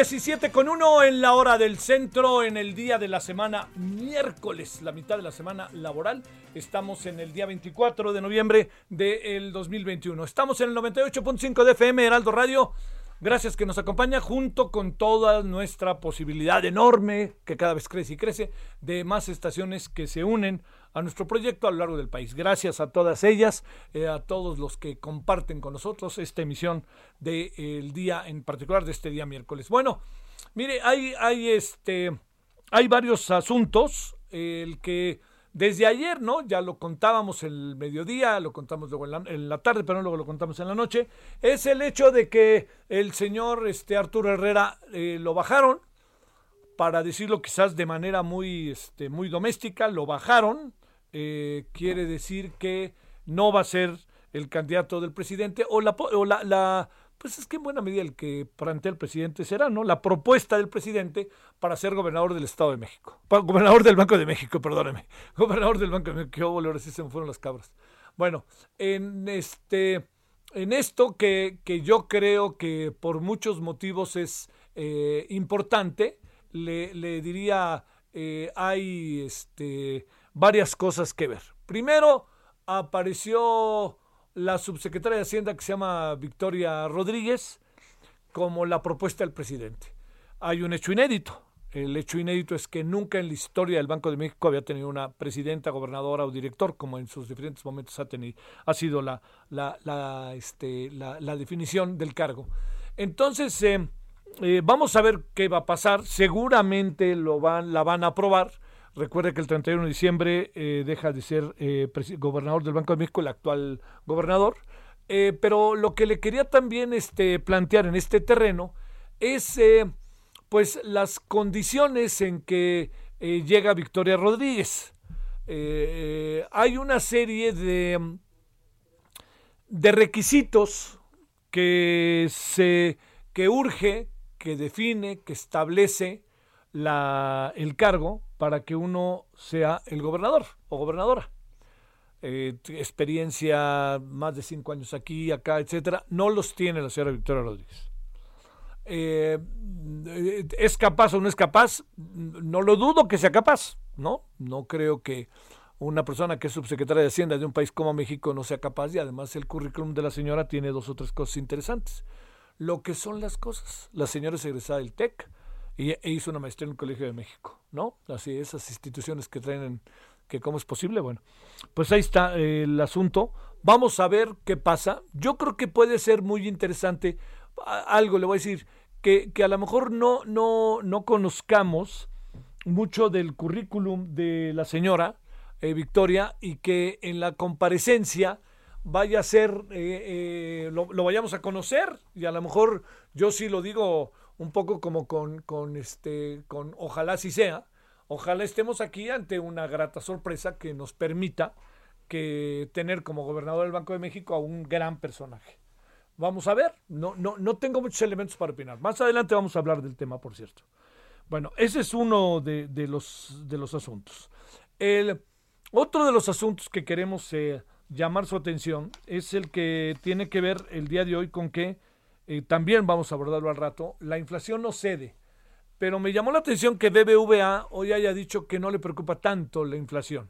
17 con 1 en la hora del centro, en el día de la semana miércoles, la mitad de la semana laboral. Estamos en el día 24 de noviembre del 2021. Estamos en el 98.5 de FM Heraldo Radio. Gracias que nos acompaña junto con toda nuestra posibilidad enorme, que cada vez crece y crece, de más estaciones que se unen a nuestro proyecto a lo largo del país. Gracias a todas ellas, eh, a todos los que comparten con nosotros esta emisión del día, en particular de este día miércoles. Bueno, mire, hay, hay, este, hay varios asuntos, el que desde ayer, ¿no? Ya lo contábamos el mediodía, lo contamos luego en la, tarde, pero luego lo contamos en la noche. Es el hecho de que el señor este, Arturo Herrera eh, lo bajaron, para decirlo quizás de manera muy, este, muy doméstica, lo bajaron. Eh, quiere decir que no va a ser el candidato del presidente o la, o la pues es que en buena medida el que plantea el presidente será, ¿no? La propuesta del presidente para ser gobernador del Estado de México. Para, gobernador del Banco de México, perdóneme. Gobernador del Banco de México. Qué ahora sí se me fueron las cabras. Bueno, en este en esto que, que yo creo que por muchos motivos es eh, importante, le, diría, eh, hay este, varias cosas que ver. Primero, apareció la subsecretaria de Hacienda que se llama Victoria Rodríguez como la propuesta del presidente. Hay un hecho inédito. El hecho inédito es que nunca en la historia del Banco de México había tenido una presidenta, gobernadora o director, como en sus diferentes momentos ha, tenido, ha sido la, la, la, este, la, definición del cargo. Entonces, eh, eh, vamos a ver qué va a pasar. Seguramente lo van, la van a aprobar. Recuerde que el 31 de diciembre eh, deja de ser eh, gobernador del Banco de México el actual gobernador. Eh, pero lo que le quería también este, plantear en este terreno es pues las condiciones en que llega Victoria Rodríguez. hay una serie de, de requisitos que se que urge, que define, que establece la, el cargo para que uno sea el gobernador o gobernadora. Eh, experiencia, más de cinco años aquí, acá, etcétera, no los tiene la señora Victoria Rodríguez. Eh, ¿Es capaz o no es capaz? No lo dudo que sea capaz, ¿no? No creo que una persona que es subsecretaria de Hacienda de un país como México no sea capaz y además el currículum de la señora tiene dos o tres cosas interesantes. Lo que son las cosas. La señora es egresada del TEC, y e hizo una maestría en el Colegio de México, ¿no? Así, esas instituciones que traen, en, que cómo es posible, bueno, pues ahí está eh, el asunto. Vamos a ver qué pasa. Yo creo que puede ser muy interesante. Algo le voy a decir, que, que a lo mejor no, no, no conozcamos mucho del currículum de la señora eh, Victoria y que en la comparecencia vaya a ser, eh, lo, lo, vayamos a conocer y a lo mejor yo sí lo digo un poco como con, con este, con ojalá sí sea, ojalá estemos aquí ante una grata sorpresa que nos permita que tener como gobernador del Banco de México a un gran personaje. vamos a ver. No, no, no tengo muchos elementos para opinar. Más adelante vamos a hablar del tema, por cierto. Bueno, ese es uno de, los, de los asuntos. El, otro de los asuntos que queremos eh, llamar su atención es el que tiene que ver el día de hoy con que, también vamos a abordarlo al rato, la inflación no cede. Pero me llamó la atención que BBVA hoy haya dicho que no le preocupa tanto la inflación.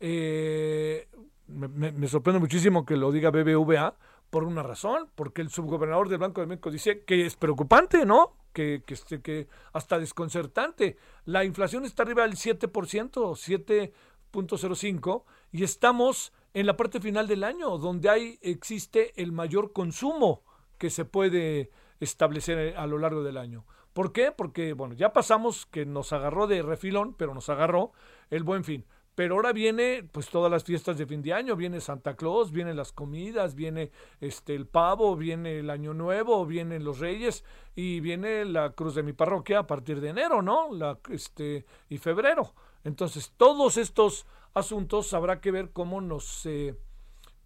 Eh, me, sorprende muchísimo que lo diga BBVA por una razón, porque el subgobernador del Banco de México dice que es preocupante, ¿no? Que, que, este, que hasta desconcertante. La inflación está arriba del 7%, 7.05, y estamos en la parte final del año, donde hay, existe el mayor consumo que se puede establecer a lo largo del año. ¿Por qué? Porque, bueno, ya pasamos que nos agarró de refilón, pero nos agarró el buen fin. Pero ahora viene, pues, todas las fiestas de fin de año, viene Santa Claus, vienen las comidas, viene este el pavo, viene el Año Nuevo, vienen los Reyes y viene la Cruz de mi parroquia a partir de enero, ¿no? La, este, y febrero. Entonces, todos estos asuntos habrá que ver cómo nos, eh,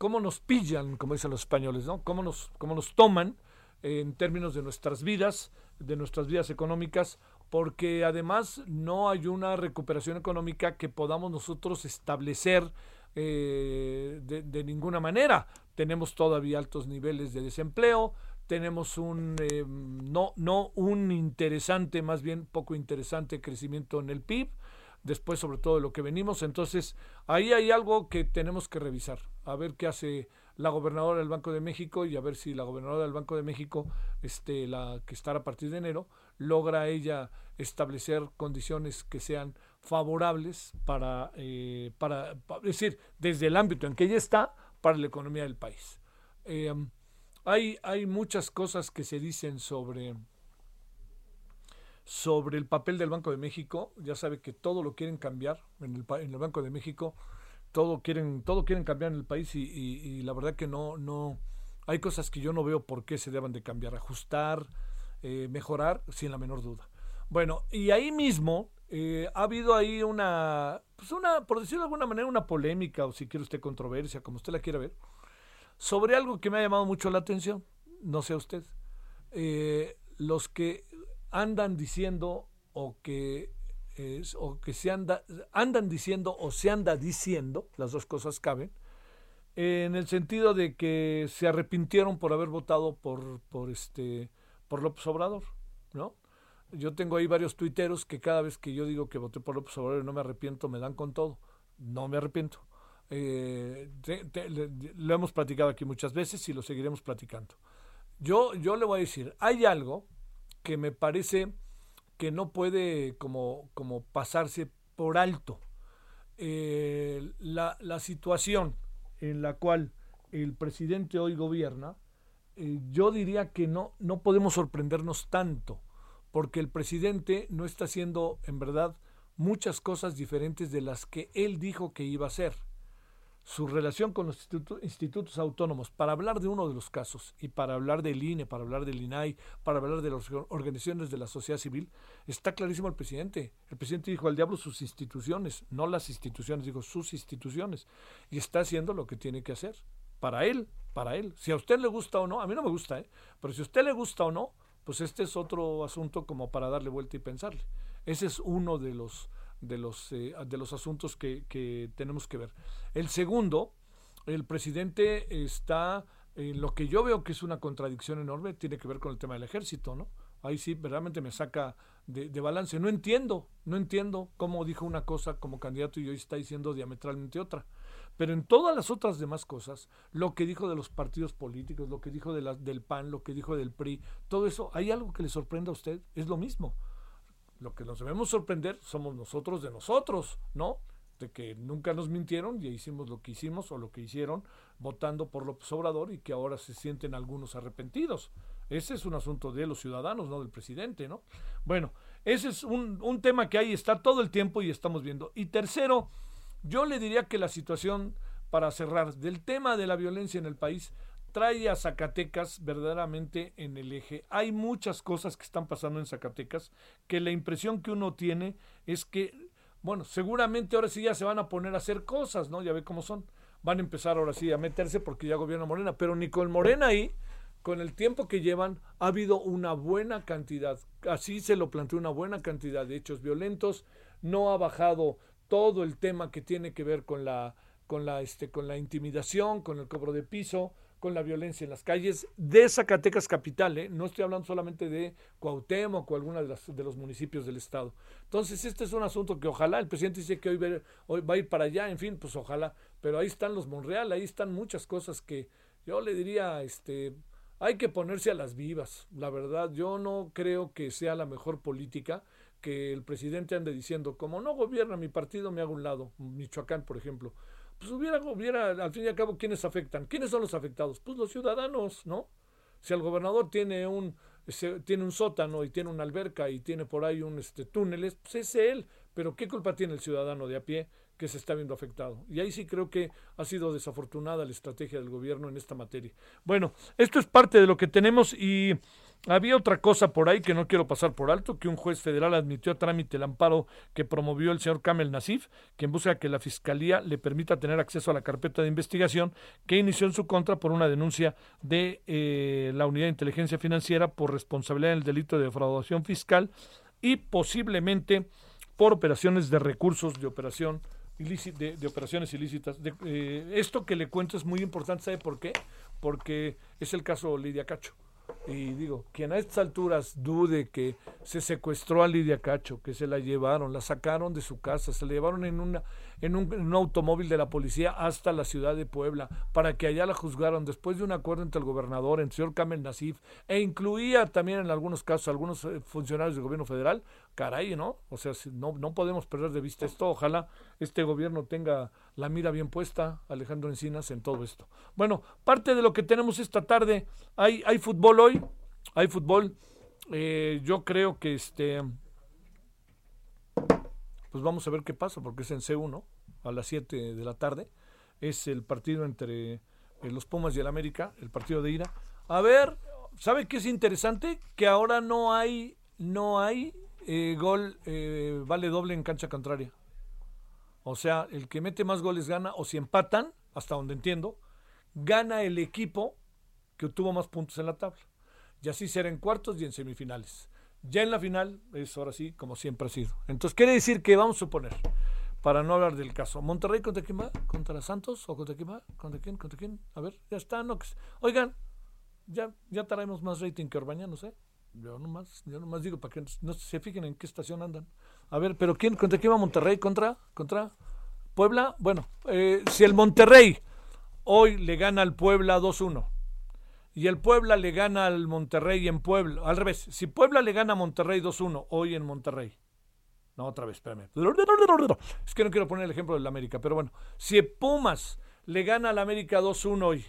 cómo nos pillan, como dicen los españoles, ¿no? Cómo nos, cómo nos toman en términos de nuestras vidas, de nuestras vidas económicas, porque además no hay una recuperación económica que podamos nosotros establecer eh, de, ninguna manera. Tenemos todavía altos niveles de desempleo, tenemos un eh, no, no un interesante, más bien poco interesante crecimiento en el PIB, después sobre todo de lo que venimos. Entonces, ahí hay algo que tenemos que revisar, a ver qué hace la gobernadora del Banco de México y a ver si la gobernadora del Banco de México, este, la que estará a partir de enero, logra ella establecer condiciones que sean favorables para, eh, para, decir, desde el ámbito en que ella está, para la economía del país. Eh, hay, hay muchas cosas que se dicen sobre, sobre el papel del Banco de México. Ya sabe que todo lo quieren cambiar en el, Banco de México todo quieren, todo quieren cambiar en el país y, la verdad que no, no, hay cosas que yo no veo por qué se deban de cambiar, ajustar, eh, mejorar, sin la menor duda. Bueno, y ahí mismo eh, ha habido ahí una, pues una, por decirlo de alguna manera, una polémica, o si quiere usted controversia, como usted la quiera ver, sobre algo que me ha llamado mucho la atención, no sé usted, eh, los que andan diciendo o que o que se anda, andan diciendo o se anda diciendo, las dos cosas caben, en el sentido de que se arrepintieron por haber votado por, por este por López Obrador, ¿no? Yo tengo ahí varios tuiteros que cada vez que yo digo que voté por López Obrador y no me arrepiento, me dan con todo. No me arrepiento. Eh, lo hemos platicado aquí muchas veces y lo seguiremos platicando. Yo, yo le voy a decir, hay algo que me parece que no puede como, como pasarse por alto. Eh, la, la, situación en la cual el presidente hoy gobierna, eh, yo diría que no, no podemos sorprendernos tanto, porque el presidente no está haciendo en verdad muchas cosas diferentes de las que él dijo que iba a hacer su relación con los institutos autónomos para hablar de uno de los casos y para hablar del INE, para hablar del INAI, para hablar de las organizaciones de la sociedad civil, está clarísimo el presidente. El presidente dijo al diablo sus instituciones, no las instituciones, dijo sus instituciones, y está haciendo lo que tiene que hacer. Para él, para él. Si a usted le gusta o no, a mí no me gusta, ¿eh? pero si a usted le gusta o no, pues este es otro asunto como para darle vuelta y pensarle. Ese es uno de los de los, eh, de los asuntos que, que, tenemos que ver. El segundo, el presidente está en lo que yo veo que es una contradicción enorme, tiene que ver con el tema del ejército, ¿no? Ahí sí, verdaderamente me saca de, de balance. No entiendo, no entiendo cómo dijo una cosa como candidato y hoy está diciendo diametralmente otra. Pero en todas las otras demás cosas, lo que dijo de los partidos políticos, lo que dijo de la, del PAN, lo que dijo del PRI, todo eso, ¿hay algo que le sorprenda a usted? Es lo mismo. Lo que nos debemos sorprender somos nosotros de nosotros, ¿no? De que nunca nos mintieron y hicimos lo que hicimos o lo que hicieron votando por López Obrador y que ahora se sienten algunos arrepentidos. Ese es un asunto de los ciudadanos, no del presidente, ¿no? Bueno, ese es un, un tema que ahí está todo el tiempo y estamos viendo. Y tercero, yo le diría que la situación, para cerrar, del tema de la violencia en el país, trae a Zacatecas verdaderamente en el eje. Hay muchas cosas que están pasando en Zacatecas que la impresión que uno tiene es que, bueno, seguramente ahora sí ya se van a poner a hacer cosas, ¿no? Ya ve cómo son. Van a empezar ahora sí a meterse porque ya gobierna Morena, pero ni con Morena ahí con el tiempo que llevan, ha habido una buena cantidad, así se lo planteó una buena cantidad de hechos violentos, no ha bajado todo el tema que tiene que ver con la, con la, este, con la intimidación, con el cobro de piso, con la violencia en las calles de Zacatecas capital, ¿eh? no estoy hablando solamente de Cuauhtémoc o alguna de, las, de los municipios del estado. Entonces, este es un asunto que ojalá, el presidente dice que hoy, hoy va a ir para allá, en fin, pues ojalá, pero ahí están los Monreal, ahí están muchas cosas que yo le diría, este, hay que ponerse a las vivas, la verdad, yo no creo que sea la mejor política que el presidente ande diciendo, como no gobierna mi partido, me hago un lado, Michoacán, por ejemplo pues hubiera, hubiera, al fin y al cabo, ¿quiénes afectan? ¿Quiénes son los afectados? Pues los ciudadanos, ¿no? Si el gobernador tiene un, tiene un sótano y tiene una alberca y tiene por ahí un este, túneles, pues es él. Pero ¿qué culpa tiene el ciudadano de a pie que se está viendo afectado? Y ahí sí creo que ha sido desafortunada la estrategia del gobierno en esta materia. Bueno, esto es parte de lo que tenemos y había otra cosa por ahí que no quiero pasar por alto, que un juez federal admitió a trámite el amparo que promovió el señor Kamel Nasif, quien busca que la Fiscalía le permita tener acceso a la carpeta de investigación que inició en su contra por una denuncia de eh, la Unidad de Inteligencia Financiera por responsabilidad en el delito de defraudación fiscal y posiblemente por operaciones de recursos de operación de, de, operaciones ilícitas. Eh, esto que le cuento es muy importante, ¿sabe por qué? Porque es el caso Lidia Cacho. Y digo, quien a estas alturas dude que se secuestró a Lidia Cacho, que se la llevaron, la sacaron de su casa, se la llevaron en, una, en, un, automóvil de la policía hasta la ciudad de Puebla, para que allá la juzgaron después de un acuerdo entre el gobernador, el señor Kamel Nasif, e incluía también en algunos casos algunos eh, funcionarios del gobierno federal, caray, ¿no? O sea, no, no podemos perder de vista esto. Ojalá este gobierno tenga la mira bien puesta, Alejandro Encinas, en todo esto. Bueno, parte de lo que tenemos esta tarde, hay, hay fútbol hoy, hay fútbol. Eh, yo creo que este, pues vamos a ver qué pasa, porque es en C1, a las 7 de la tarde. Es el partido entre eh, los Pumas y el América, el partido de ira. A ver, ¿sabe qué es interesante? Que ahora no hay, no hay eh, gol eh, vale doble en cancha contraria. O sea, el que mete más goles gana, o si empatan, hasta donde entiendo, gana el equipo que obtuvo más puntos en la tabla. Y así será en cuartos y en semifinales. Ya en la final es ahora sí como siempre ha sido. Entonces quiere decir que vamos a suponer, para no hablar del caso, Monterrey contra quién va, contra Santos o contra quién va, contra quién, contra quién, a ver, ya está, no, oigan, ya, ya traemos más rating que Orbaña, no sé. Yo nomás, yo nomás digo para que no se fijen en qué estación andan. A ver, pero ¿quién, ¿contra quién va Monterrey? ¿Contra? ¿Contra Puebla? Bueno, eh, si el Monterrey hoy le gana al Puebla 2-1 y el Puebla le gana al Monterrey en Puebla, al revés, si Puebla le gana a Monterrey 2-1 hoy en Monterrey. No, otra vez, espérame. Es que no quiero poner el ejemplo del América, pero bueno, si Pumas le gana al América 2-1 hoy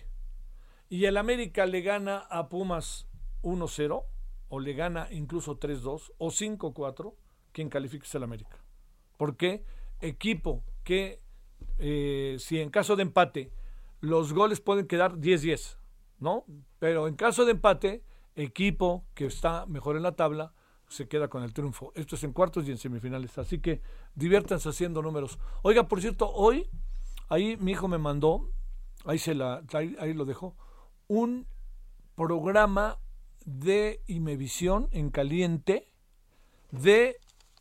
y el América le gana a Pumas 1-0, o le gana incluso 3-2 o 5-4, quien califique es el América. ¿Por qué? Equipo que, eh, si en caso de empate, los goles pueden quedar 10-10, ¿no? Pero en caso de empate, equipo que está mejor en la tabla se queda con el triunfo. Esto es en cuartos y en semifinales. Así que diviértanse haciendo números. Oiga, por cierto, hoy, ahí mi hijo me mandó, ahí, se la, ahí lo dejó, un programa de Imevisión en caliente de,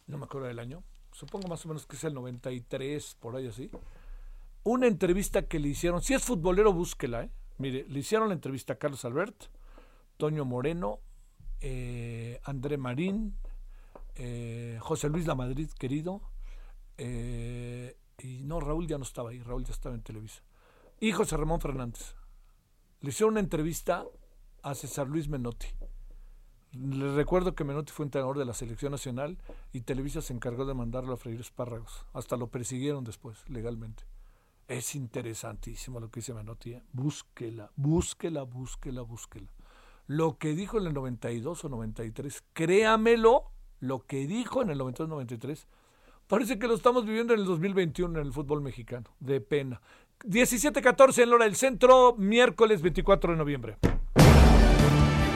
no me acuerdo del año, supongo más o menos que es el 93, por ahí así, una entrevista que le hicieron, si es futbolero, búsquela, ¿eh? Mire, le hicieron la entrevista a Carlos Albert, Toño Moreno, eh, André Marín, eh, José Luis La Madrid, querido, y no, Raúl ya no estaba ahí, Raúl ya estaba en Televisa, y José Ramón Fernández. Le hicieron una entrevista a César Luis Menotti. Les recuerdo que Menotti fue entrenador de la selección nacional y Televisa se encargó de mandarlo a freír espárragos. Hasta lo persiguieron después, legalmente. Es interesantísimo lo que dice Menotti. ¿eh? Búsquela, búsquela, búsquela, búsquela. Lo que dijo en el 92 o 93, créamelo, lo que dijo en el 92-93, parece que lo estamos viviendo en el 2021 en el fútbol mexicano. De pena. 17-14 en hora del centro, miércoles 24 de noviembre.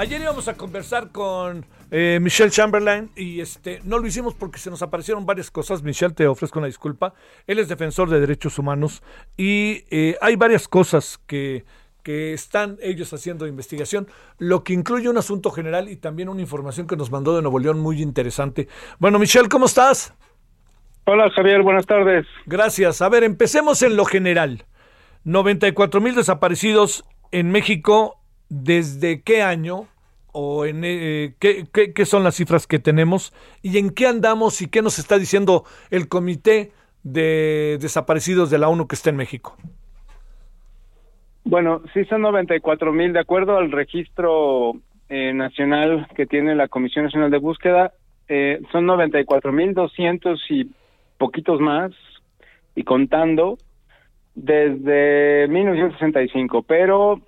Ayer íbamos a conversar con eh, Michelle Chamberlain y este no lo hicimos porque se nos aparecieron varias cosas. Michelle, te ofrezco una disculpa. Él es defensor de derechos humanos y eh, hay varias cosas que, que están ellos haciendo investigación, lo que incluye un asunto general y también una información que nos mandó de Nuevo León muy interesante. Bueno, Michelle, ¿cómo estás? Hola Javier, buenas tardes. Gracias. A ver, empecemos en lo general. 94 mil desaparecidos en México, ¿desde qué año? ¿O en eh, ¿qué, son las cifras que tenemos? ¿Y en qué andamos y qué nos está diciendo el Comité de Desaparecidos de la ONU que está en México? Bueno, sí son 94 mil, de acuerdo al registro eh, nacional que tiene la Comisión Nacional de Búsqueda, eh, son 94 mil 200 y poquitos más, y contando, desde 1965, pero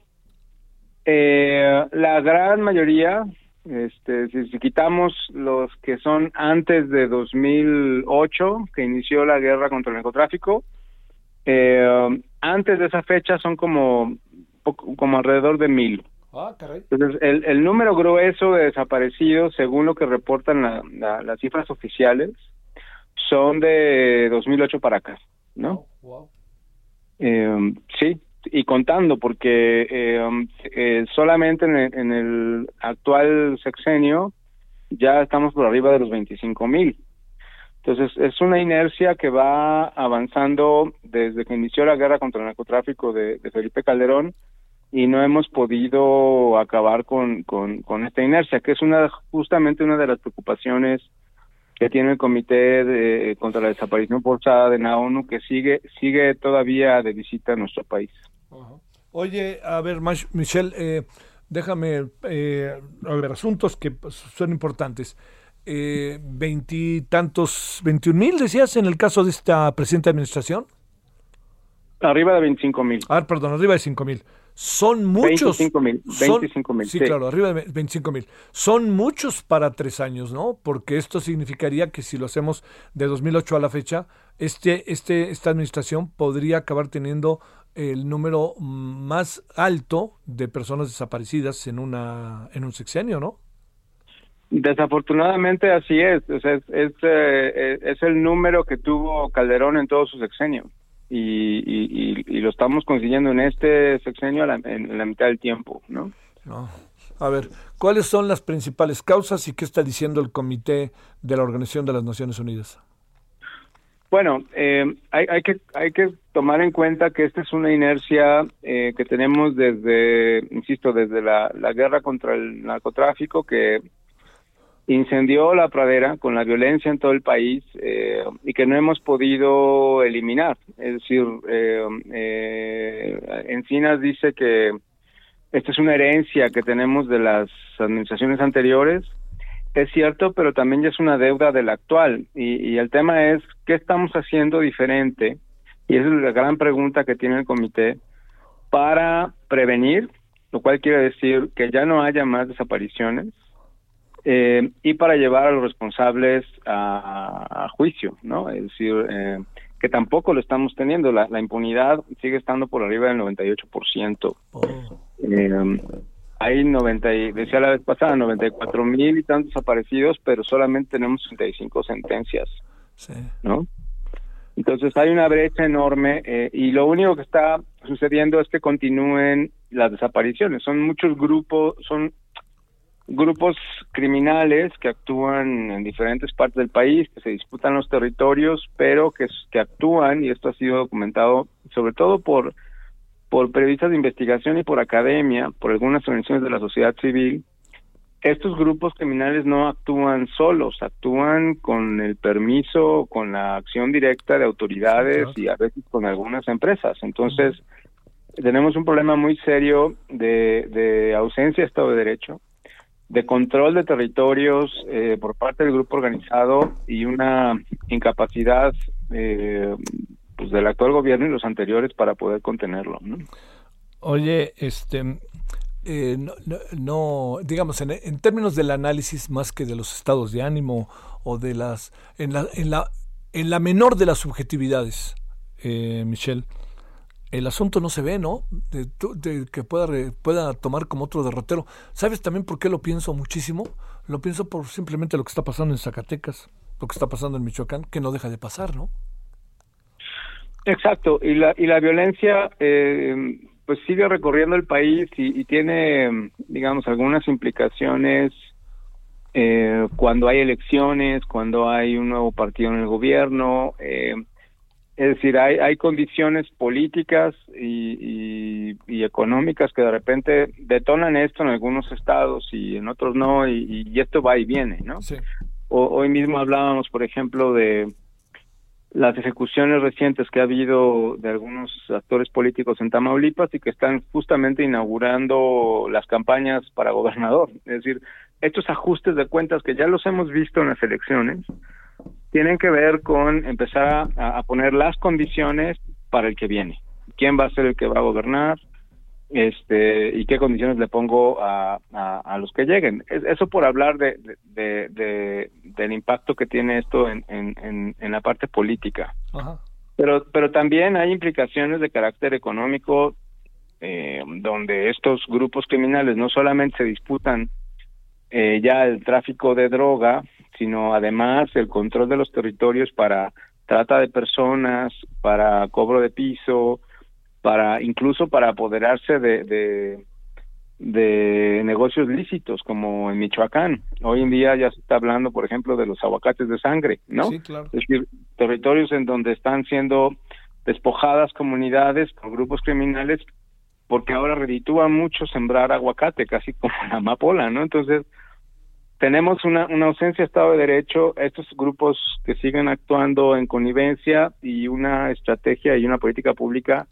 eh, la gran mayoría, este, si, si, quitamos los que son antes de 2008, que inició la guerra contra el narcotráfico, eh, antes de esa fecha son como, como alrededor de mil. Ah, caray. Entonces, el, el, número grueso de desaparecidos, según lo que reportan la, la, las cifras oficiales, son de 2008 para acá, ¿no? Wow. Eh, sí, y contando, porque eh, eh, solamente en el, en el, actual sexenio ya estamos por arriba de los 25 mil. Entonces, es una inercia que va avanzando desde que inició la guerra contra el narcotráfico de, de Felipe Calderón y no hemos podido acabar con, con, con, esta inercia, que es una justamente una de las preocupaciones que tiene el Comité de, contra la Desaparición Forzada de la ONU, que sigue, sigue todavía de visita a nuestro país. Oye, a ver, Michelle, eh, déjame eh, a ver, asuntos que son importantes veintitantos, eh, veintiún mil, decías, en el caso de esta presente administración. Arriba de 25 mil. Ah, perdón, arriba de 5 mil. Son muchos. 25 mil. 25 mil. Sí, sí, claro, arriba de 25 mil. Son muchos para tres años, ¿no? Porque esto significaría que si lo hacemos de 2008 a la fecha, este, este, esta administración podría acabar teniendo el número más alto de personas desaparecidas en, una, en un sexenio, ¿no? Desafortunadamente así es, o sea, es, es, eh, es, el número que tuvo Calderón en todo su sexenio y, y, y lo estamos consiguiendo en este sexenio a la, en la mitad del tiempo, ¿no? No. A ver, ¿cuáles son las principales causas y qué está diciendo el Comité de la Organización de las Naciones Unidas? Bueno, eh, hay, hay, que hay que tomar en cuenta que esta es una inercia eh, que tenemos desde, insisto, desde la, la guerra contra el narcotráfico que incendió la pradera con la violencia en todo el país eh, y que no hemos podido eliminar. Es decir, eh, eh, Encinas dice que esta es una herencia que tenemos de las administraciones anteriores. Es cierto, pero también ya es una deuda de la actual. Y, y el tema es, ¿qué estamos haciendo diferente? Y esa es la gran pregunta que tiene el comité para prevenir, lo cual quiere decir que ya no haya más desapariciones, eh, y para llevar a los responsables a, a juicio, ¿no? Es decir, eh, que tampoco lo estamos teniendo. La, la, impunidad sigue estando por arriba del 98%. Oh. Eh, hay 90, y, decía la vez pasada, 94 mil y tantos desaparecidos, pero solamente tenemos 35 sentencias, sí. ¿no? Entonces hay una brecha enorme eh, y lo único que está sucediendo es que continúen las desapariciones. Son muchos grupos, son grupos criminales que actúan en diferentes partes del país, que se disputan los territorios, pero que, que actúan, y esto ha sido documentado sobre todo por, por periodistas de investigación y por academia, por algunas organizaciones de la sociedad civil, estos grupos criminales no actúan solos, actúan con el permiso, con la acción directa de autoridades y a veces con algunas empresas. Entonces, tenemos un problema muy serio de, de ausencia de Estado de Derecho, de control de territorios eh, por parte del grupo organizado y una incapacidad eh, pues del actual gobierno y los anteriores para poder contenerlo. ¿no? Oye, este, eh, no, no, digamos, en, en, términos del análisis más que de los estados de ánimo o de las, en la, en la, en la menor de las subjetividades, Michelle, el asunto no se ve, ¿no? De, que pueda, pueda tomar como otro derrotero. ¿Sabes también por qué lo pienso muchísimo? Lo pienso por simplemente lo que está pasando en Zacatecas, lo que está pasando en Michoacán, que no deja de pasar, ¿no? Exacto, y la, y la violencia eh, pues sigue recorriendo el país y, tiene, digamos, algunas implicaciones eh, cuando hay elecciones, cuando hay un nuevo partido en el gobierno. Eh, es decir, hay, hay condiciones políticas y, económicas que de repente detonan esto en algunos estados y en otros no, y, esto va y viene, ¿no? hoy mismo hablábamos, por ejemplo, de las ejecuciones recientes que ha habido de algunos actores políticos en Tamaulipas y que están justamente inaugurando las campañas para gobernador. Es decir, estos ajustes de cuentas que ya los hemos visto en las elecciones tienen que ver con empezar a, poner las condiciones para el que viene. ¿Quién va a ser el que va a gobernar? este y qué condiciones le pongo a, a, los que lleguen. Eso por hablar de, de, del impacto que tiene esto en, en, en la parte política. Pero, pero también hay implicaciones de carácter económico eh, donde estos grupos criminales no solamente se disputan eh, ya el tráfico de droga, sino además el control de los territorios para trata de personas, para cobro de piso, para incluso para apoderarse de, de, negocios lícitos como en Michoacán. Hoy en día ya se está hablando, por ejemplo, de los aguacates de sangre, ¿no? Sí, claro. Es decir, territorios en donde están siendo despojadas comunidades por grupos criminales porque ahora reditúa mucho sembrar aguacate, casi como la amapola, ¿no? Entonces, tenemos una, una ausencia de Estado de Derecho, estos grupos que siguen actuando en connivencia y una estrategia y una política pública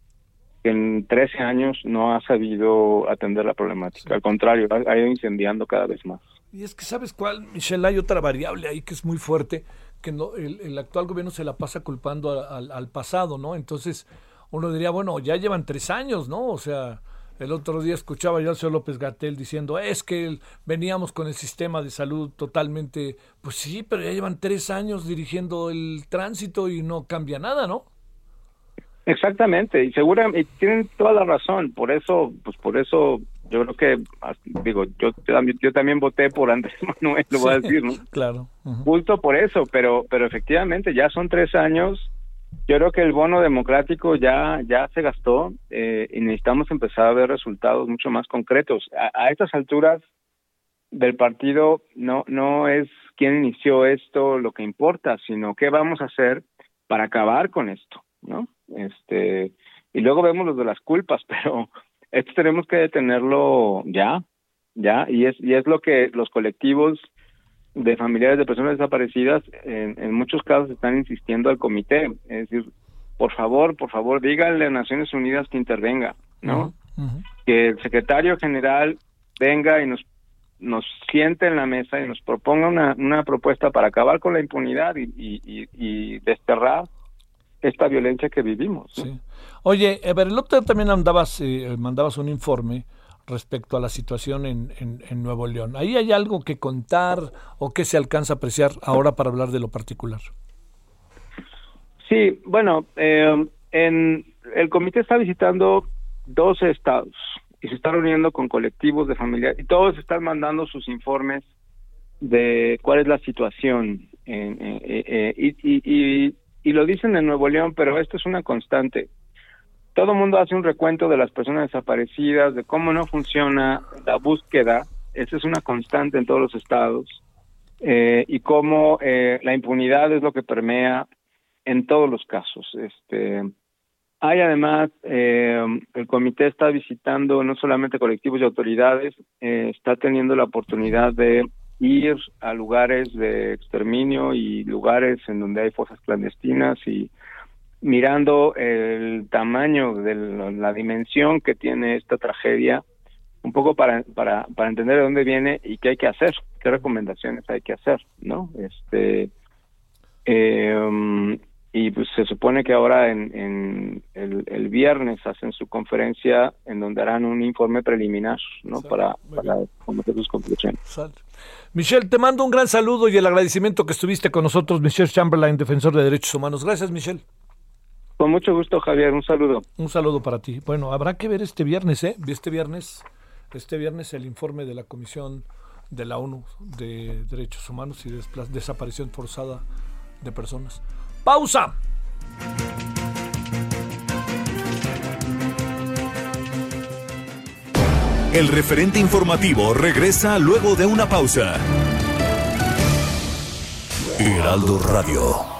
que en 13 años no ha sabido atender la problemática. Al contrario, ha, ido incendiando cada vez más. Y es que, ¿sabes cuál, Michelle? Hay otra variable ahí que es muy fuerte, que no, el, actual gobierno se la pasa culpando al pasado, ¿no? Entonces, uno diría, bueno, ya llevan tres años, ¿no? O sea, el otro día escuchaba yo al señor López Gatel diciendo, es que veníamos con el sistema de salud totalmente, pues sí, pero ya llevan tres años dirigiendo el tránsito y no cambia nada, ¿no? Exactamente, y seguramente tienen toda la razón, por eso, pues por eso yo creo que, digo, yo, yo también voté por Andrés Manuel, lo voy a decir, ¿no? Claro. Justo por eso, pero, pero efectivamente ya son tres años, yo creo que el bono democrático ya, ya se gastó eh, y necesitamos empezar a ver resultados mucho más concretos. A, a estas alturas del partido no, no es quién inició esto lo que importa, sino qué vamos a hacer para acabar con esto, ¿no? este y luego vemos los de las culpas pero esto tenemos que detenerlo ya ya y es y es lo que los colectivos de familiares de personas desaparecidas en, en muchos casos están insistiendo al comité es decir por favor por favor díganle a Naciones Unidas que intervenga no que el secretario general venga y nos nos siente en la mesa y nos proponga una, una propuesta para acabar con la impunidad y, y, y desterrar esta violencia que vivimos. Sí. Oye, ver, el otro también andabas, eh, mandabas un informe respecto a la situación en, en, Nuevo León. ¿Ahí hay algo que contar o que se alcanza a apreciar ahora para hablar de lo particular? Sí, bueno, eh, en, el comité está visitando 12 estados y se está reuniendo con colectivos de familiares y todos están mandando sus informes de cuál es la situación eh, y, y, y lo dicen en Nuevo León, pero esto es una constante. Todo el mundo hace un recuento de las personas desaparecidas, de cómo no funciona la búsqueda, esa es una constante en todos los estados, eh, y cómo eh, la impunidad es lo que permea en todos los casos. Este, hay además, eh, el comité está visitando no solamente colectivos y autoridades, está teniendo la oportunidad de ir a lugares de exterminio y lugares en donde hay fosas clandestinas y mirando el tamaño de la, dimensión que tiene esta tragedia, un poco para, para, para entender de dónde viene y qué hay que hacer, qué recomendaciones hay que hacer, ¿no? Este, eh, y pues se supone que ahora en, el, viernes hacen su conferencia en donde harán un informe preliminar no para, para conocer sus conclusiones. Michelle, te mando un gran saludo y el agradecimiento que estuviste con nosotros, Michelle Chamberlain, defensor de derechos humanos. Gracias, Michelle. Con mucho gusto, Javier. Un saludo. Un saludo para ti. Bueno, habrá que ver este viernes, ¿eh? Este viernes, este viernes el informe de la Comisión de la ONU de Derechos Humanos y Desaparición Forzada de Personas. ¡Pausa! El referente informativo regresa luego de una pausa. Heraldo Radio.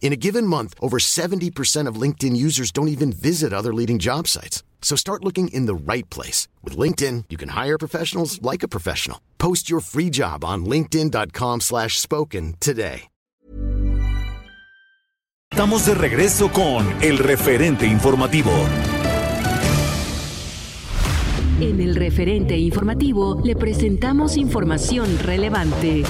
In a given month, over 70% of LinkedIn users don't even visit other leading job sites. So start looking in the right place. With LinkedIn, you can hire professionals like a professional. Post your free job on linkedin.com slash spoken today. Estamos de regreso con el referente informativo. En el referente informativo le presentamos información relevante.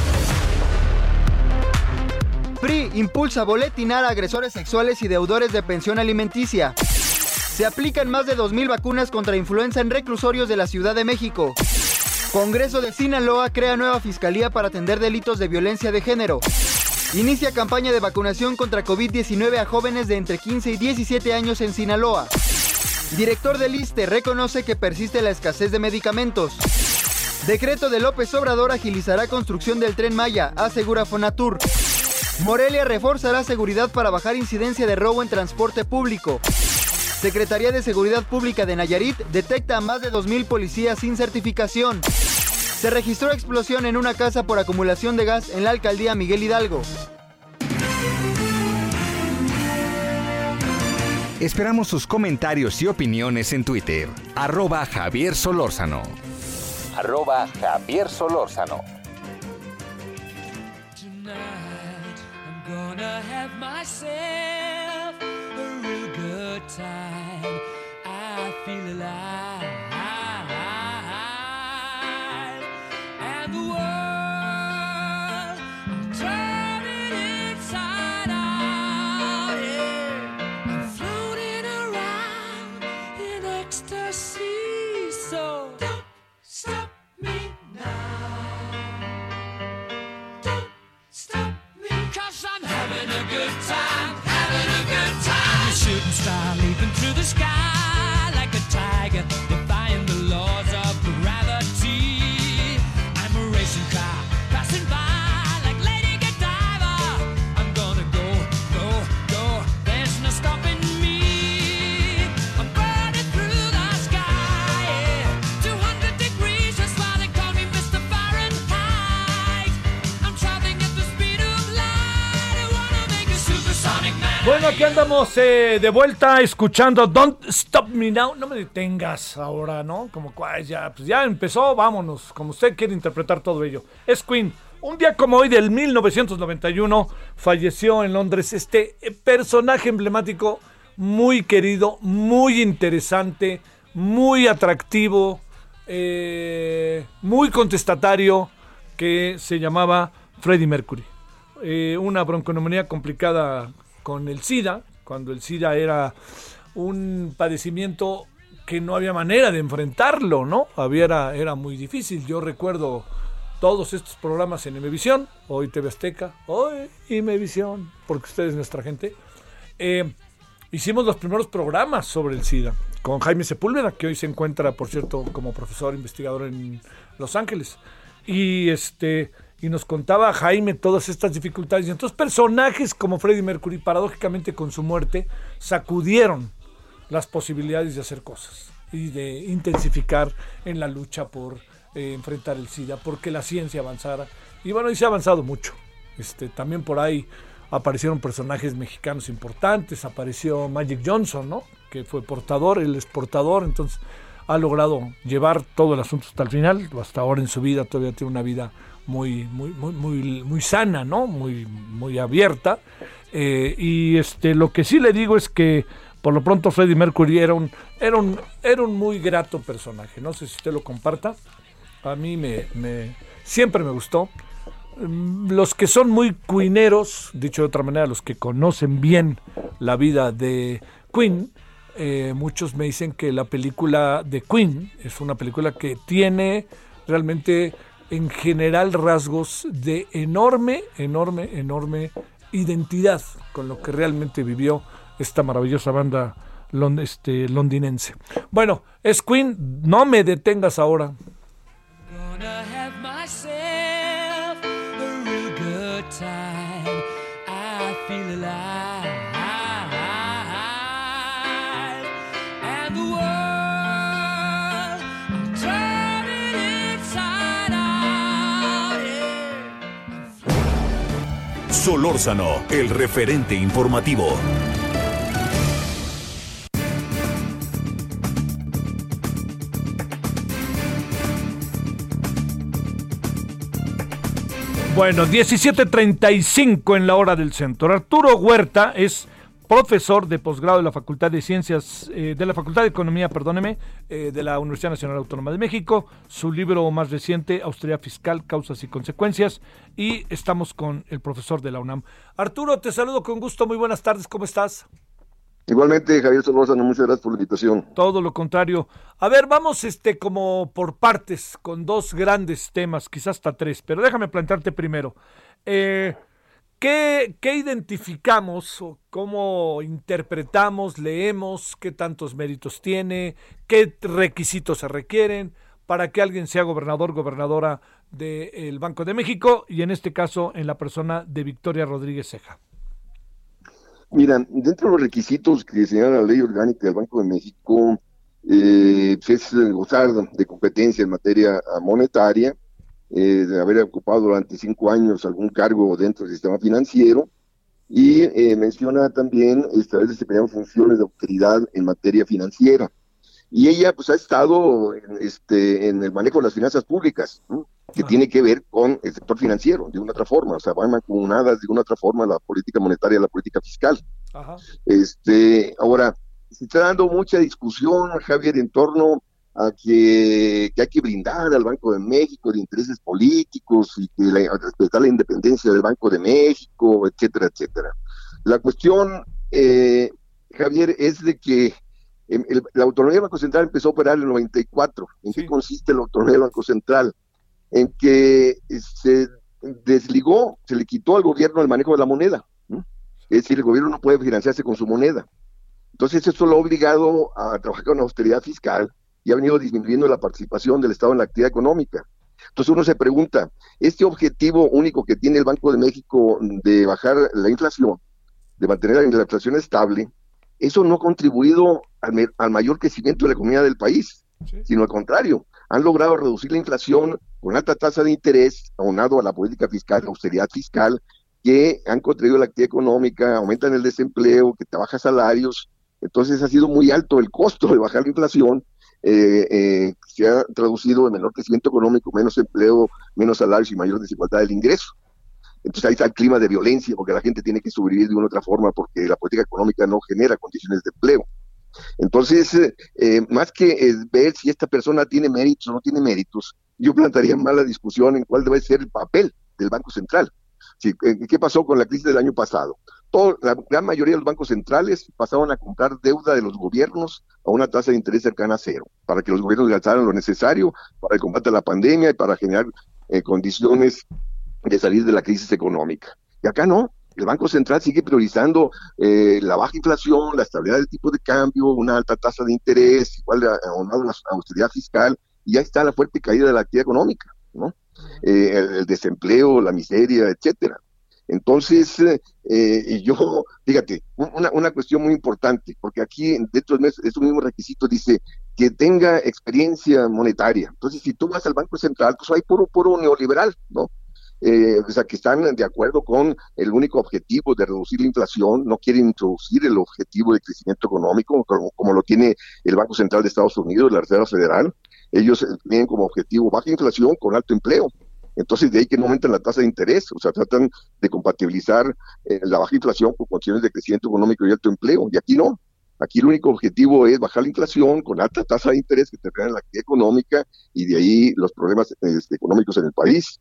PRI impulsa boletinar a agresores sexuales y deudores de pensión alimenticia. Se aplican más de 2.000 vacunas contra influenza en reclusorios de la Ciudad de México. Congreso de Sinaloa crea nueva fiscalía para atender delitos de violencia de género. Inicia campaña de vacunación contra COVID-19 a jóvenes de entre 15 y 17 años en Sinaloa. Director del ISTE reconoce que persiste la escasez de medicamentos. Decreto de López Obrador agilizará construcción del tren Maya, asegura Fonatur. Morelia reforzará seguridad para bajar incidencia de robo en transporte público. Secretaría de Seguridad Pública de Nayarit detecta a más de 2.000 policías sin certificación. Se registró explosión en una casa por acumulación de gas en la alcaldía Miguel Hidalgo. Esperamos sus comentarios y opiniones en Twitter. Arroba Javier Solórzano. Arroba Javier Solórzano. gonna have myself a real good time. I feel alive, and the world. Andamos eh, de vuelta escuchando Don't Stop Me Now. No me detengas ahora, ¿no? Como ya, pues ya empezó, vámonos. Como usted quiere interpretar todo ello. Es Queen. Un día como hoy del 1991 falleció en Londres este eh, personaje emblemático muy querido, muy interesante, muy atractivo, eh, muy contestatario, que se llamaba Freddie Mercury. una bronconomonía complicada con el SIDA, cuando el SIDA era un padecimiento que no había manera de enfrentarlo, ¿no? Había, era, era muy difícil. Yo recuerdo todos estos programas en Imevisión, hoy TV Azteca, hoy Imevisión, porque ustedes nuestra gente. Eh, hicimos los primeros programas sobre el SIDA con Jaime Sepúlveda, que hoy se encuentra, por cierto, como profesor investigador en Los Ángeles. Y este y nos contaba Jaime todas estas dificultades. Y entonces personajes como Freddie Mercury, paradójicamente con su muerte, sacudieron las posibilidades de hacer cosas y de intensificar en la lucha por eh, enfrentar el SIDA, porque la ciencia avanzara. Y bueno, y se ha avanzado mucho. Este, también por ahí aparecieron personajes mexicanos importantes, apareció Magic Johnson, ¿no? que fue portador, el exportador, entonces ha logrado llevar todo el asunto hasta el final, hasta ahora en su vida todavía tiene una vida muy, muy, muy, muy, muy sana, ¿no? Muy, muy abierta. Eh, y este, lo que sí le digo es que por lo pronto Freddie Mercury era un, era un, era un muy grato personaje. No sé si usted lo comparta. A mí me, siempre me gustó. Mm, los que son muy cuineros, dicho de otra manera, los que conocen bien la vida de Queen, eh, muchos me dicen que la película de Queen es una película que tiene realmente en general rasgos de enorme, enorme, enorme identidad con lo que realmente vivió esta maravillosa banda este, londinense. Bueno, es Queen, no me detengas ahora. Solórzano, el referente informativo. Bueno, 17.35 en la hora del centro. Arturo Huerta es profesor de posgrado de la Facultad de Ciencias, eh, de la Facultad de Economía, perdóneme, eh, de la Universidad Nacional Autónoma de México. Su libro más reciente, Austeridad Fiscal, Causas y Consecuencias. Y estamos con el profesor de la UNAM. Arturo, te saludo con gusto. Muy buenas tardes. ¿Cómo estás? Igualmente, Javier Solórzano, muchas gracias por la invitación. Todo lo contrario. A ver, vamos este como por partes con dos grandes temas, quizás hasta tres, pero déjame plantearte primero. Eh, ¿qué, ¿Qué identificamos cómo interpretamos, leemos, qué tantos méritos tiene, qué requisitos se requieren para que alguien sea gobernador, gobernadora del Banco de México y en este caso en la persona de Victoria Rodríguez Ceja? Mira, dentro de los requisitos que señala la ley orgánica del Banco de México, eh, pues es gozar de competencia en materia monetaria, eh, de haber ocupado durante cinco años algún cargo dentro del sistema financiero, y eh, menciona también esta vez desempeñar funciones de autoridad en materia financiera. Y ella pues ha estado en, este, en el manejo de las finanzas públicas, que tiene que ver con el sector financiero, de una otra forma, o sea, van mancomunadas de una otra forma la política monetaria y la política fiscal. Este, ahora, se está dando mucha discusión, Javier, en torno a que, hay que brindar al Banco de México de intereses políticos y que respetar la independencia del Banco de México, etcétera, etcétera. La cuestión, eh, Javier, es de que em, la autonomía del Banco Central empezó a operar en el 94. ¿En qué consiste la autonomía del Banco Central? en que se desligó, se le quitó al gobierno el manejo de la moneda. Es decir, el gobierno no puede financiarse con su moneda. Entonces, eso lo ha obligado a trabajar con austeridad fiscal y ha venido disminuyendo la participación del Estado en la actividad económica. Entonces uno se pregunta, este objetivo único que tiene el Banco de México de bajar la inflación, de mantener la inflación estable, eso no ha contribuido al, mayor crecimiento de la economía del país, sino al contrario, han logrado reducir la inflación con alta tasa de interés, aunado a la política fiscal, la austeridad fiscal, que han contribuido a la actividad económica, aumentan el desempleo, que te baja salarios. Entonces ha sido muy alto el costo de bajar la inflación, eh, eh, se ha traducido en menor crecimiento económico, menos empleo, menos salarios y mayor desigualdad del ingreso. Entonces ahí está el clima de violencia, porque la gente tiene que sobrevivir de una u otra forma, porque la política económica no genera condiciones de empleo. Entonces, eh, eh, más que eh, ver si esta persona tiene méritos o no tiene méritos, yo plantearía más la discusión en cuál debe ser el papel del Banco Central. ¿Qué pasó con la crisis del año pasado? La gran mayoría de los bancos centrales pasaban a comprar deuda de los gobiernos a una tasa de interés cercana a cero, para que los gobiernos gastaran lo necesario para el combate a la pandemia y para generar condiciones de salir de la crisis económica. Y acá no, el Banco Central sigue priorizando eh, la baja inflación, la estabilidad del tipo de cambio, una alta tasa de interés, igual a la austeridad fiscal, y ya está la fuerte caída de la actividad económica, ¿no? Eh, el, desempleo, la miseria, etcétera. Entonces, eh, yo, fíjate, una, una cuestión muy importante, porque aquí dentro de estos mismos requisitos dice que tenga experiencia monetaria. Entonces, si tú vas al Banco Central, pues hay puro, puro neoliberal, ¿no? eh, o sea, que están de acuerdo con el único objetivo de reducir la inflación, no quieren introducir el objetivo de crecimiento económico como, lo tiene el Banco Central de Estados Unidos, la Reserva Federal. Ellos eh, tienen como objetivo baja inflación con alto empleo. Entonces, de ahí que no aumentan la tasa de interés, o sea, tratan de compatibilizar eh, la baja inflación con condiciones de crecimiento económico y alto empleo. Y aquí no. Aquí el único objetivo es bajar la inflación con alta tasa de interés que tendrá en la actividad económica y de ahí los problemas este, económicos en el país.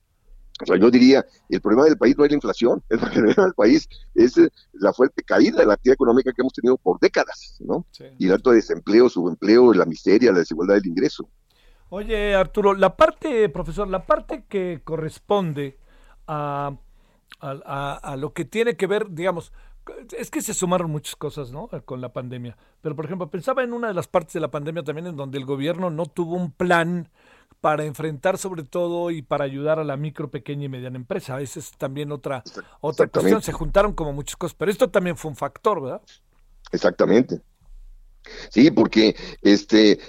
O sea, yo diría, el problema del país no es la inflación, el problema del país es eh, la fuerte caída de la actividad económica que hemos tenido por décadas, ¿no? Y el alto desempleo, subempleo, la miseria, la desigualdad del ingreso. Oye, Arturo, la parte, profesor, la parte que corresponde a, a lo que tiene que ver, digamos, es que se sumaron muchas cosas, ¿no? Con la pandemia. Pero, por ejemplo, pensaba en una de las partes de la pandemia también en donde el gobierno no tuvo un plan para enfrentar sobre todo y para ayudar a la micro, pequeña y mediana empresa. Esa es también otra, otra cuestión. Se juntaron como muchas cosas, pero esto también fue un factor, ¿verdad? Exactamente. Sí, porque, este,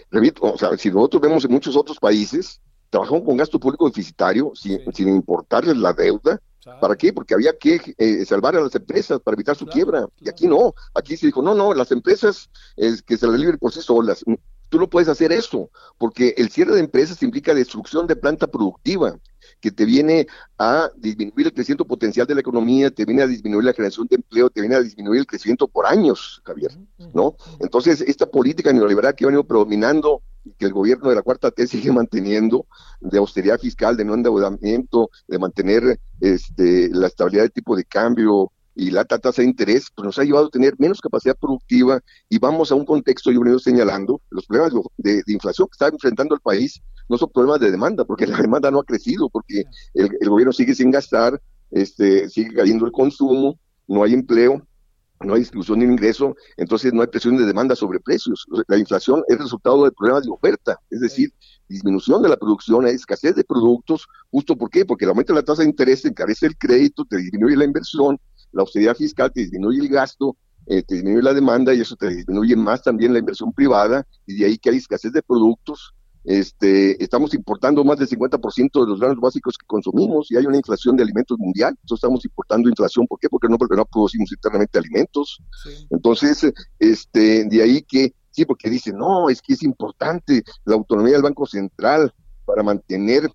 o sea, si nosotros vemos en muchos otros países, trabajaron con gasto público deficitario sin, sin importarles la deuda, ¿Para qué? Porque había que eh, salvar a las empresas para evitar su quiebra. Y aquí no. Aquí se dijo, no, no, las empresas es que se las libren por sí solas. Tú no puedes hacer eso, porque el cierre de empresas implica destrucción de planta productiva, que te viene a disminuir el crecimiento potencial de la economía, te viene a disminuir la generación de empleo, te viene a disminuir el crecimiento por años, Javier, ¿no? Entonces, esta política neoliberal que ha venido predominando que el gobierno de la cuarta T sigue manteniendo de austeridad fiscal, de no endeudamiento, de mantener este, la estabilidad del tipo de cambio y la tasa de interés, pues nos ha llevado a tener menos capacidad productiva y vamos a un contexto, yo venido señalando, los problemas de, inflación que está enfrentando el país no son problemas de demanda, porque la demanda no ha crecido, porque el, el gobierno sigue sin gastar, este, sigue cayendo el consumo, no hay empleo, no hay distribución de ingreso, entonces no hay presión de demanda sobre precios. La inflación es resultado de problemas de oferta, es decir, disminución de la producción, hay escasez de productos, justo ¿por qué? Porque el aumento de la tasa de interés te encarece el crédito, te disminuye la inversión, la austeridad fiscal te disminuye el gasto, eh, te disminuye la demanda y eso te disminuye más también la inversión privada y de ahí que hay escasez de productos este, estamos importando más del 50% de los granos básicos que consumimos y hay una inflación de alimentos mundial. Entonces estamos importando inflación. ¿Por qué? Porque no, porque no producimos internamente alimentos. Entonces, este, de ahí que, sí, porque dicen, no, es que es importante la autonomía del Banco Central para mantener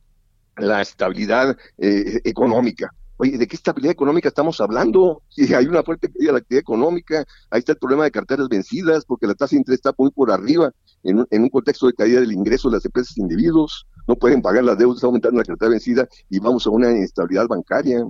la estabilidad eh, económica. Oye, ¿de qué estabilidad económica estamos hablando? Si hay una fuerte caída de la actividad económica, ahí está el problema de carteras vencidas, porque la tasa de interés está muy por arriba, en un, contexto de caída del ingreso de las empresas e individuos, no pueden pagar las deudas, está aumentando la cartera vencida y vamos a una inestabilidad bancaria.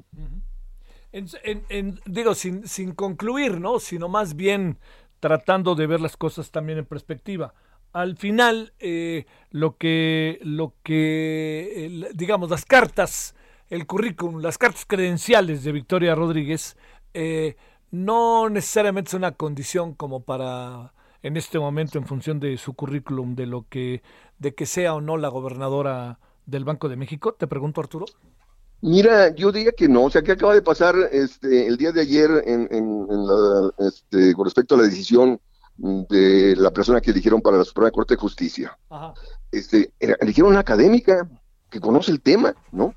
Digo, sin, sin concluir, ¿no? Sino más bien tratando de ver las cosas también en perspectiva al final eh, lo que lo que digamos las cartas el currículum, las cartas credenciales de Victoria Rodríguez eh, no necesariamente es una condición como para en este momento en función de su currículum de lo que de que sea o no la gobernadora del Banco de México. Te pregunto Arturo. Mira, yo diría que no, o sea, que acaba de pasar este, el día de ayer en, este, con respecto a la decisión de la persona que eligieron para la Suprema Corte de Justicia. Este, eligieron una académica que conoce el tema, ¿no?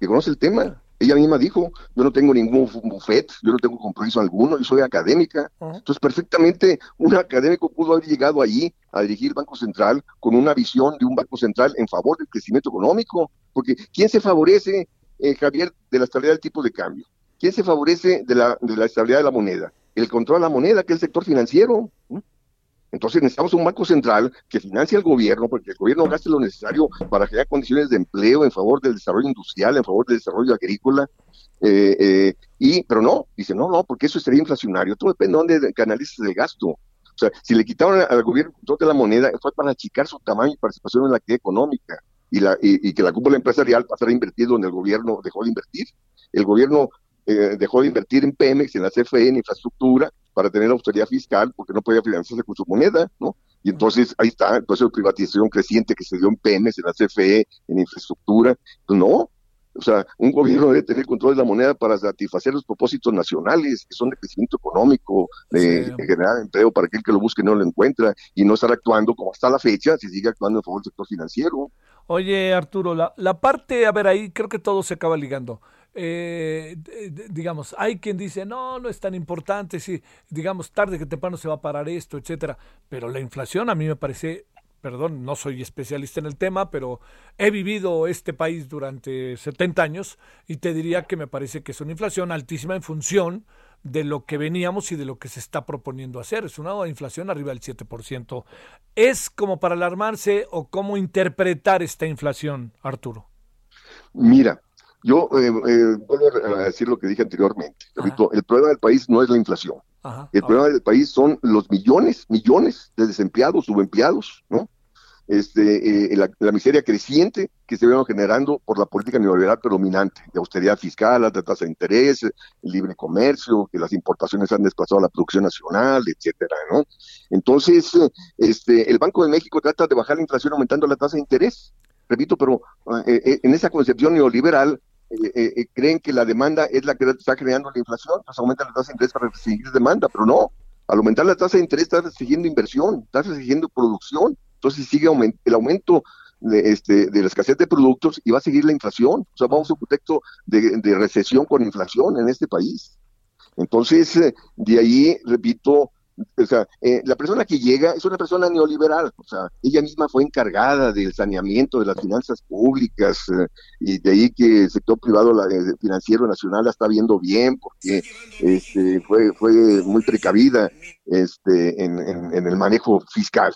Que conoce el tema. Ella misma dijo, yo no tengo ningún buffet, yo no tengo compromiso alguno, yo soy académica. Entonces, perfectamente, un académico pudo haber llegado allí a dirigir el Banco Central con una visión de un Banco Central en favor del crecimiento económico. Porque, ¿quién se favorece, eh, Javier, de la estabilidad del tipo de cambio? ¿Quién se favorece de la, de la estabilidad de la moneda? El control de la moneda, que es el sector financiero. Entonces necesitamos un banco central que financie al gobierno, porque el gobierno gaste lo necesario para crear condiciones de empleo en favor del desarrollo industrial, en favor del desarrollo agrícola. Eh, eh, y, pero no, dice, no, no, porque eso sería inflacionario. Todo depende de dónde canalices el gasto. O sea, si le quitaron al gobierno de la moneda, fue para achicar su tamaño y participación en la actividad económica y, la, y, que la cúpula empresarial pasara a invertir donde el gobierno dejó de invertir. El gobierno eh, dejó de invertir en Pemex, en la CFE, en infraestructura, para tener austeridad fiscal, porque no podía financiarse con su moneda, ¿no? Y entonces ahí está el proceso de privatización creciente que se dio en Pemex, en la CFE, en infraestructura. Pues no, o sea, un gobierno debe tener control de la moneda para satisfacer los propósitos nacionales, que son de crecimiento económico, de, generar empleo para aquel que lo busque no lo encuentra, y no estar actuando como hasta la fecha, si sigue actuando en favor del sector financiero. Oye, Arturo, la, la parte, a ver, ahí creo que todo se acaba ligando eh, digamos, hay quien dice, no, no es tan importante, si, digamos, tarde que temprano se va a parar esto, etcétera. Pero la inflación a mí me parece, perdón, no soy especialista en el tema, pero he vivido este país durante 70 años y te diría que me parece que es una inflación altísima en función de lo que veníamos y de lo que se está proponiendo hacer. Es una inflación arriba del 7%. ¿Es como para alarmarse o cómo interpretar esta inflación, Arturo? Mira, yo eh, eh, vuelvo a decir lo que dije anteriormente. el problema del país no es la inflación. el problema del país son los millones, millones de desempleados, subempleados, ¿no? Este, eh, la, miseria creciente que se viene generando por la política neoliberal predominante, de austeridad fiscal, alta tasa de interés, el libre comercio, que las importaciones han desplazado a la producción nacional, etcétera, ¿no? Entonces, este, el Banco de México trata de bajar la inflación aumentando la tasa de interés, repito, pero en esa concepción neoliberal eh, eh, creen que la demanda es la que está creando la inflación, pues aumenta la tasa de interés para seguir demanda, pero no, al aumentar la tasa de interés está restringiendo inversión, está restringiendo producción, entonces sigue el aumento de, este, de la escasez de productos y va a seguir la inflación, o sea, vamos a un contexto de, de recesión con inflación en este país. Entonces, eh, de ahí, repito, o sea, eh, la persona que llega es una persona neoliberal, o sea, ella misma fue encargada del saneamiento de las finanzas públicas eh, y de ahí que el sector privado la, financiero nacional la está viendo bien porque este, fue, fue muy precavida este, en el manejo fiscal.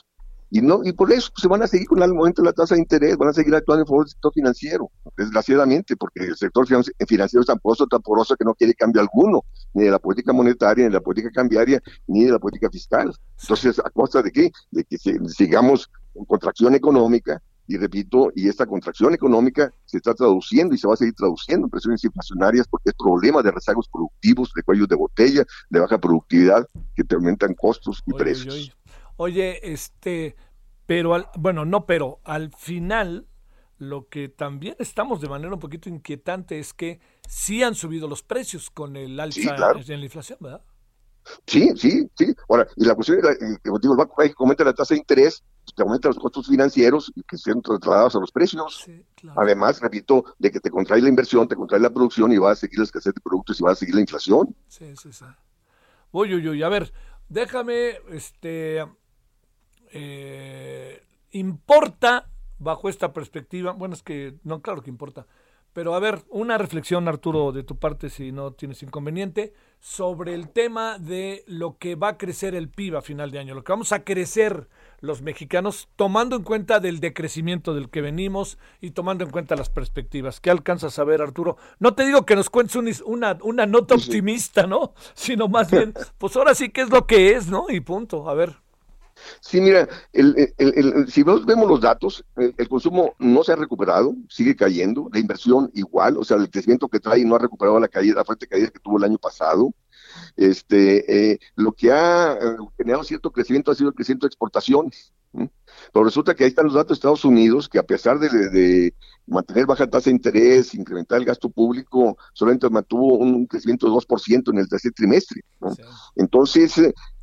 Y no y por eso pues, se van a seguir con el aumento de la tasa de interés, van a seguir actuando en favor del sector financiero, desgraciadamente, porque el sector financiero es tan poroso, tan poroso que no quiere cambio alguno, ni de la política monetaria, ni de la política cambiaria, ni de la política fiscal. Entonces, ¿a costa de qué? De que sigamos en contracción económica, y repito, y esta contracción económica se está traduciendo y se va a seguir traduciendo en presiones inflacionarias porque es problema de rezagos productivos, de cuellos de botella, de baja productividad, que te aumentan costos y precios. Oye, este, pero al, bueno, no, pero al final lo que también estamos de manera un poquito inquietante es que sí han subido los precios con el alza en la inflación, ¿verdad? Sí, sí, sí. Ahora, y la cuestión es que el Banco México aumenta la tasa de interés, pues, te aumenta los costos financieros que sean trasladados a los precios. Además, repito, de que te contrae la inversión, te contrae la producción y va a seguir la escasez de productos y va a seguir la inflación. Sí, sí, sí. Uy, uy, uy, a ver, déjame, este, eh, importa bajo esta perspectiva, bueno, es que no, claro que importa, pero a ver, una reflexión, Arturo, de tu parte, si no tienes inconveniente, sobre el tema de lo que va a crecer el PIB a final de año, lo que vamos a crecer los mexicanos, tomando en cuenta del decrecimiento del que venimos y tomando en cuenta las perspectivas. ¿Qué alcanzas a ver, Arturo? No te digo que nos cuentes una, una nota optimista, ¿no? Sino más bien, pues ahora sí que es lo que es, ¿no? Y punto, a ver. Sí, mira, el, el, si vemos los datos, el, consumo no se ha recuperado, sigue cayendo, la inversión igual, o sea, el crecimiento que trae no ha recuperado la caída, la fuerte caída que tuvo el año pasado. Este, eh, lo que ha eh, generado cierto crecimiento ha sido el crecimiento de exportaciones. Pero resulta que ahí están los datos de Estados Unidos, que a pesar de, mantener baja tasa de interés, incrementar el gasto público, solamente mantuvo un crecimiento de 2% en el tercer trimestre. Entonces,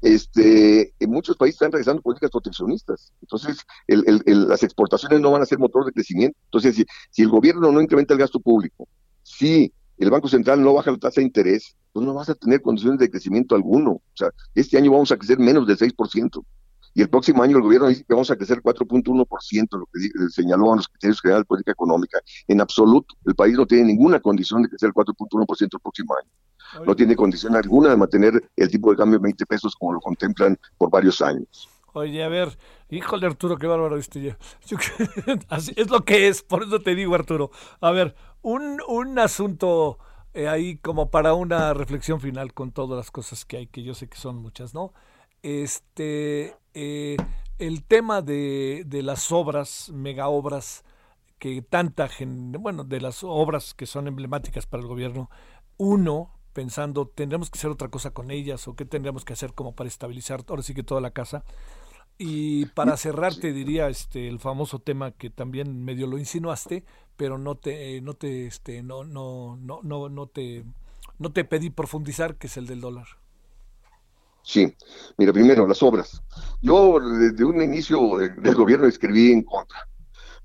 este, en muchos países están realizando políticas proteccionistas. Entonces, las exportaciones no van a ser motor de crecimiento. Entonces, si, si el gobierno no incrementa el gasto público, si el Banco Central no baja la tasa de interés, pues no vas a tener condiciones de crecimiento alguno. O sea, este año vamos a crecer menos del 6% y el próximo año el gobierno dice que vamos a crecer 4.1%, lo que señaló a los criterios generales de política económica. En absoluto, el país no tiene ninguna condición de crecer el 4.1% el próximo año. No tiene condición alguna de mantener el tipo de cambio de 20 pesos como lo contemplan por varios años. Oye, a ver, híjole Arturo, qué bárbaro este ya. Así es lo que es, por eso te digo Arturo. A ver, un, un asunto eh, ahí como para una reflexión final con todas las cosas que hay, que yo sé que son muchas, ¿no? Este, eh, el tema de, de, las obras, mega obras, que tanta gente, bueno, de las obras que son emblemáticas para el gobierno, uno, pensando, tendremos que hacer otra cosa con ellas o qué tendríamos que hacer como para estabilizar ahora sí que toda la casa. Y para cerrar te diría este el famoso tema que también medio lo insinuaste, pero no te no te este no no no no no te no te pedí profundizar, que es el del dólar. Sí, mira, primero, las obras. Yo desde un inicio del gobierno escribí en contra.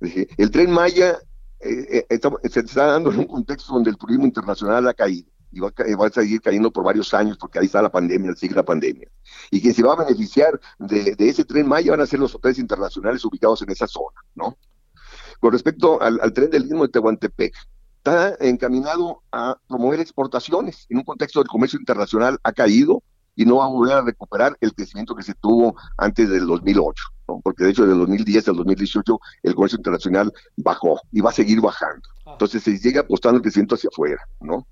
Dije, el tren Maya eh, eh, se está dando en un contexto donde el turismo internacional ha caído y va a, seguir cayendo por varios años porque ahí está la pandemia, sigue la pandemia. Y quien se va a beneficiar de, ese tren Maya van a ser los hoteles internacionales ubicados en esa zona, ¿no? Con respecto al, tren del mismo de Tehuantepec, está encaminado a promover exportaciones. En un contexto del comercio internacional ha caído y no va a volver a recuperar el crecimiento que se tuvo antes del 2008, porque de hecho del 2010 al 2018 el comercio internacional bajó y va a seguir bajando. Ah. Entonces se llega apostando el crecimiento hacia afuera, ¿no?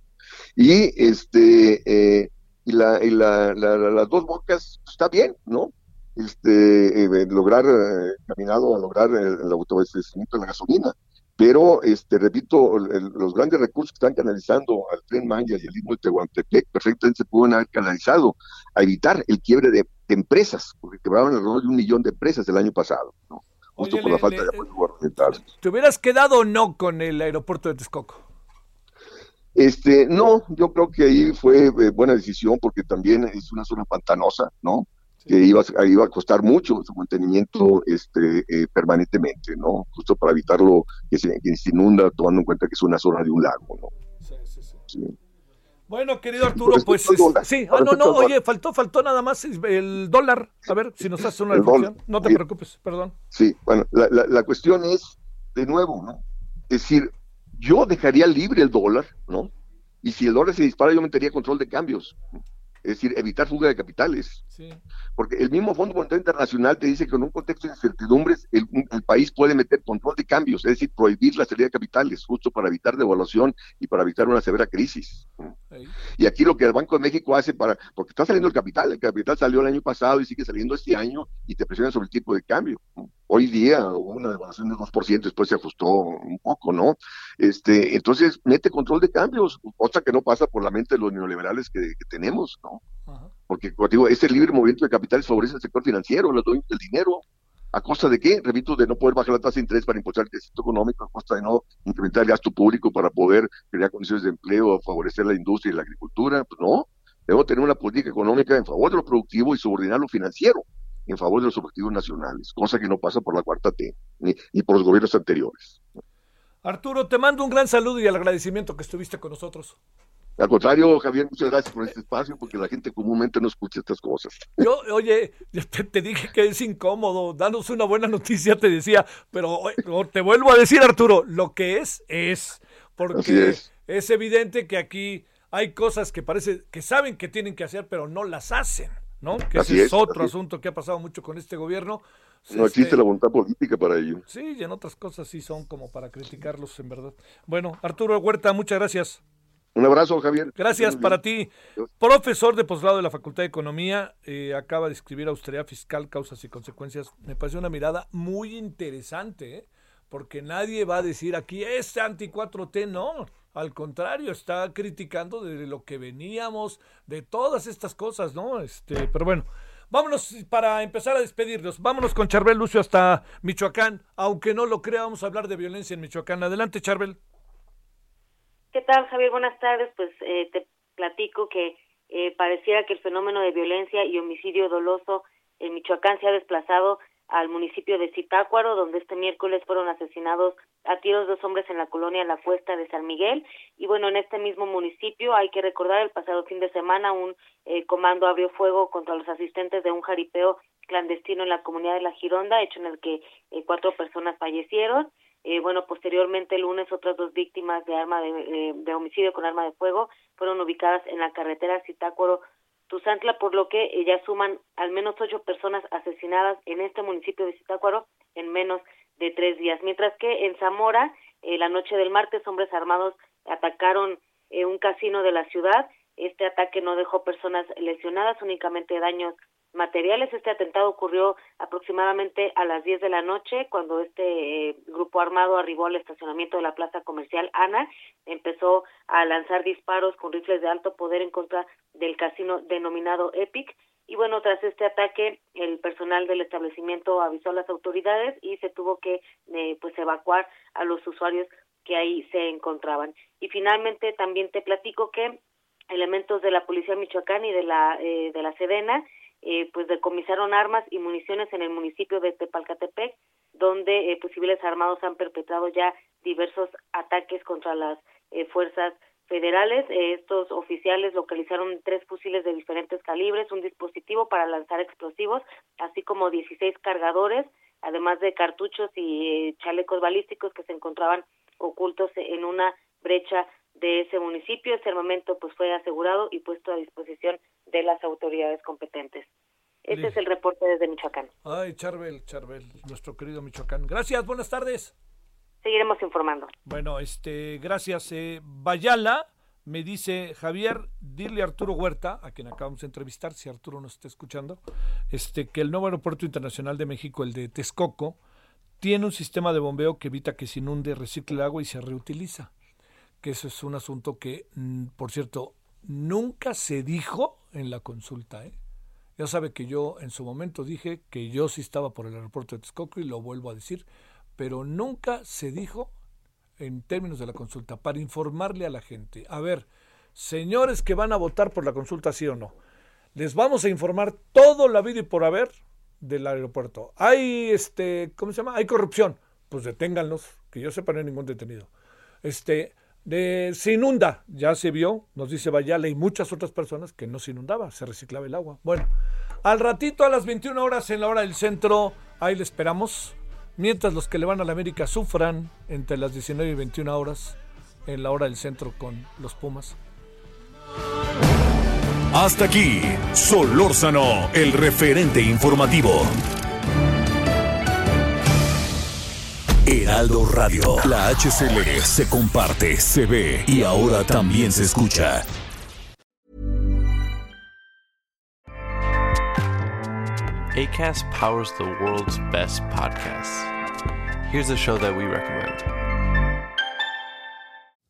Y este eh, y, la, y la, las dos bocas está bien, ¿no? Este, eh, lograr, eh, caminado a lograr el, el autoabastecimiento de la gasolina pero, este, repito, los grandes recursos que están canalizando al tren Maya y al mismo de Tehuantepec perfectamente se pueden haber canalizado a evitar el quiebre de, empresas, porque quebraron alrededor de un millón de empresas el año pasado, ¿no? justo por la falta de apoyo gubernamental. ¿Te hubieras quedado o no con el aeropuerto de Texcoco? Este, no, yo creo que ahí fue eh, buena decisión porque también es una zona pantanosa, ¿no? Que iba, iba a costar mucho su mantenimiento este, eh, permanentemente, ¿no? Justo para evitarlo que se, inunda, tomando en cuenta que es una zona de un lago, ¿no? Sí, sí, sí. Bueno, querido Arturo, pues sí, ah, no, no, oye, faltó, faltó nada más el dólar. A ver, si nos haces una reflexión, no te preocupes, perdón. Sí, bueno, la, la, la cuestión es, de nuevo, ¿no? Es decir, yo dejaría libre el dólar, ¿no? Y si el dólar se dispara, yo metería control de cambios es decir, evitar fuga de capitales. Porque el mismo Fondo Monetario Internacional te dice que en un contexto de incertidumbres el, país puede meter control de cambios, es decir, prohibir la salida de capitales, justo para evitar devaluación y para evitar una severa crisis. Y aquí lo que el Banco de México hace para, porque está saliendo el capital, el capital salió el año pasado y sigue saliendo este año y te presiona sobre el tipo de cambio. Hoy día hubo una devaluación de 2%, después se ajustó un poco, ¿no? Este, entonces, mete control de cambios, cosa que no pasa por la mente de los neoliberales que, tenemos, ¿no? Porque, como digo, este libre movimiento de capitales favorece al sector financiero, los dueños del dinero. ¿A costa de qué? Repito, de no poder bajar la tasa de interés para impulsar el crecimiento económico, a costa de no incrementar el gasto público para poder crear condiciones de empleo, favorecer la industria y la agricultura. Pues no, debemos tener una política económica en favor de lo productivo y subordinar lo financiero en favor de los objetivos nacionales, cosa que no pasa por la cuarta T, ni, por los gobiernos anteriores. Arturo, te mando un gran saludo y el agradecimiento que estuviste con nosotros. Al contrario, Javier, muchas gracias por este espacio, porque la gente comúnmente no escucha estas cosas. Yo, oye, te, te, dije que es incómodo, danos una buena noticia, te decía, pero te vuelvo a decir, Arturo, lo que es, es, porque es. es evidente que aquí hay cosas que parece que saben que tienen que hacer, pero no las hacen. ¿no? Que ese es, otro asunto que ha pasado mucho con este gobierno. No existe este la voluntad política para ello. Sí, y en otras cosas sí son como para criticarlos, en verdad. Bueno, Arturo Huerta, muchas gracias. Un abrazo, Javier. Gracias para ti. Profesor de posgrado de la Facultad de Economía, eh, acaba de escribir Austeridad Fiscal, Causas y Consecuencias. Me parece una mirada muy interesante, ¿eh? porque nadie va a decir aquí, este anti 4T, no. Al contrario, está criticando de lo que veníamos, de todas estas cosas, ¿no? Este, pero bueno, vámonos para empezar a despedirnos. Vámonos con Charbel Lucio hasta Michoacán. Aunque no lo crea, vamos a hablar de violencia en Michoacán. Adelante, Charbel. ¿Qué tal, Javier? Buenas tardes. Pues eh, te platico que eh, pareciera que el fenómeno de violencia y homicidio doloso en Michoacán se ha desplazado al municipio de Zitácuaro, donde este miércoles fueron asesinados a tiros dos hombres en la colonia La Cuesta de San Miguel. Y bueno, en este mismo municipio hay que recordar el pasado fin de semana un eh, comando abrió fuego contra los asistentes de un jaripeo clandestino en la comunidad de La Gironda, hecho en el que eh, cuatro personas fallecieron. Eh, bueno, posteriormente el lunes otras dos víctimas de arma de, de homicidio con arma de fuego fueron ubicadas en la carretera Zitácuaro Tuzantla, por lo que ya suman al menos ocho personas asesinadas en este municipio de Zitácuaro en menos de tres días. Mientras que en Zamora, eh, la noche del martes, hombres armados atacaron eh, un casino de la ciudad. Este ataque no dejó personas lesionadas, únicamente daños materiales. Este atentado ocurrió aproximadamente a las 10 de la noche cuando este eh, grupo armado arribó al estacionamiento de la plaza comercial Ana, empezó a lanzar disparos con rifles de alto poder en contra del casino denominado Epic y bueno, tras este ataque el personal del establecimiento avisó a las autoridades y se tuvo que eh, pues evacuar a los usuarios que ahí se encontraban. Y finalmente también te platico que elementos de la policía Michoacán y de la eh, de la Sedena eh, pues decomisaron armas y municiones en el municipio de Tepalcatepec, donde eh, pues civiles armados han perpetrado ya diversos ataques contra las eh, fuerzas federales. estos oficiales localizaron tres fusiles de diferentes calibres, un dispositivo para lanzar explosivos, así como 16 cargadores, además de cartuchos y chalecos balísticos que se encontraban ocultos en una brecha de ese municipio. Ese armamento pues fue asegurado y puesto a disposición de las autoridades competentes. Este es el reporte desde Michoacán. Ay, Charbel, Charbel, nuestro querido Michoacán. Gracias, buenas tardes. Seguiremos informando. Bueno, este, gracias. Eh, Bayala me dice Javier, dile a Arturo Huerta, a quien acabamos de entrevistar, si Arturo nos está escuchando, este, que el nuevo aeropuerto internacional de México, el de Texcoco, tiene un sistema de bombeo que evita que se inunde, recicle el agua y se reutiliza. Que eso es un asunto que, mm, por cierto, nunca se dijo en la consulta. ¿eh? Ya sabe que yo en su momento dije que yo sí estaba por el aeropuerto de Texcoco y lo vuelvo a decir, pero nunca se dijo en términos de la consulta para informarle a la gente. A ver, señores que van a votar por la consulta, sí o no, les vamos a informar todo la vida y por haber del aeropuerto. Hay, este, ¿cómo se llama? Hay corrupción. Pues deténganlos, que yo sepa no hay ningún detenido. Este, de, se inunda, ya se vio, nos dice Vayala y muchas otras personas que no se inundaba, se reciclaba el agua. Bueno, al ratito a las 21 horas en la hora del centro, ahí le esperamos. Mientras los que le van a la América sufran entre las 19 y 21 horas en la hora del centro con los Pumas. Hasta aquí, Solórzano, el referente informativo. Heraldo Radio, la HCL se comparte, se ve y ahora también se escucha. ACAST powers the world's best podcasts. Here's a show that we recommend.